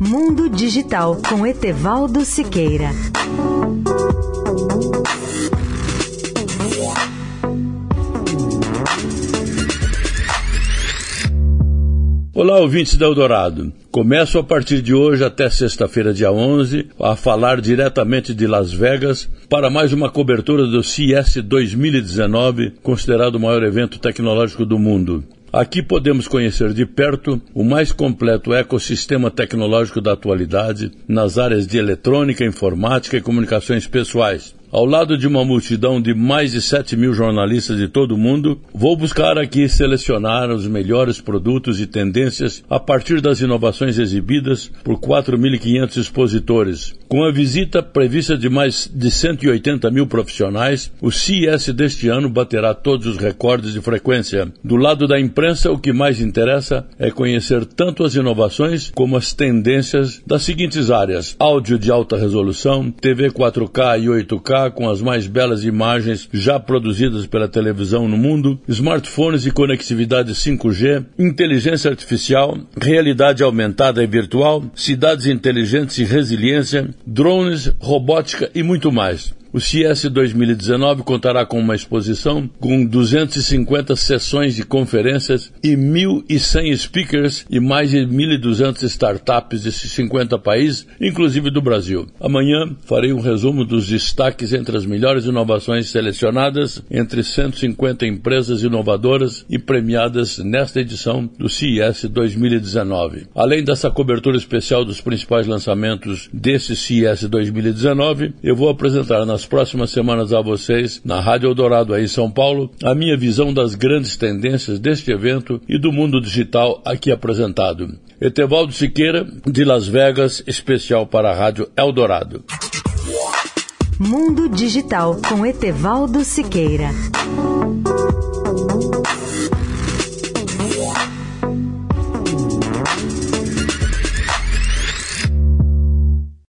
Mundo Digital com Etevaldo Siqueira. Olá, ouvintes da Eldorado. Começo a partir de hoje até sexta-feira, dia 11, a falar diretamente de Las Vegas para mais uma cobertura do CES 2019, considerado o maior evento tecnológico do mundo. Aqui podemos conhecer de perto o mais completo ecossistema tecnológico da atualidade nas áreas de eletrônica, informática e comunicações pessoais. Ao lado de uma multidão de mais de 7 mil jornalistas de todo o mundo, vou buscar aqui selecionar os melhores produtos e tendências a partir das inovações exibidas por 4.500 expositores. Com a visita prevista de mais de 180 mil profissionais, o CES deste ano baterá todos os recordes de frequência. Do lado da imprensa, o que mais interessa é conhecer tanto as inovações como as tendências das seguintes áreas: áudio de alta resolução, TV 4K e 8K com as mais belas imagens já produzidas pela televisão no mundo, smartphones e conectividade 5G, inteligência artificial, realidade aumentada e virtual, cidades inteligentes e resiliência, drones, robótica e muito mais. O CES 2019 contará com uma exposição com 250 sessões de conferências e 1.100 speakers e mais de 1.200 startups de 50 países, inclusive do Brasil. Amanhã farei um resumo dos destaques entre as melhores inovações selecionadas entre 150 empresas inovadoras e premiadas nesta edição do CES 2019. Além dessa cobertura especial dos principais lançamentos desse CES 2019, eu vou apresentar nas próximas semanas a vocês, na Rádio Eldorado aí em São Paulo, a minha visão das grandes tendências deste evento e do mundo digital aqui apresentado. Etevaldo Siqueira, de Las Vegas, especial para a Rádio Eldorado. Mundo Digital com Etevaldo Siqueira.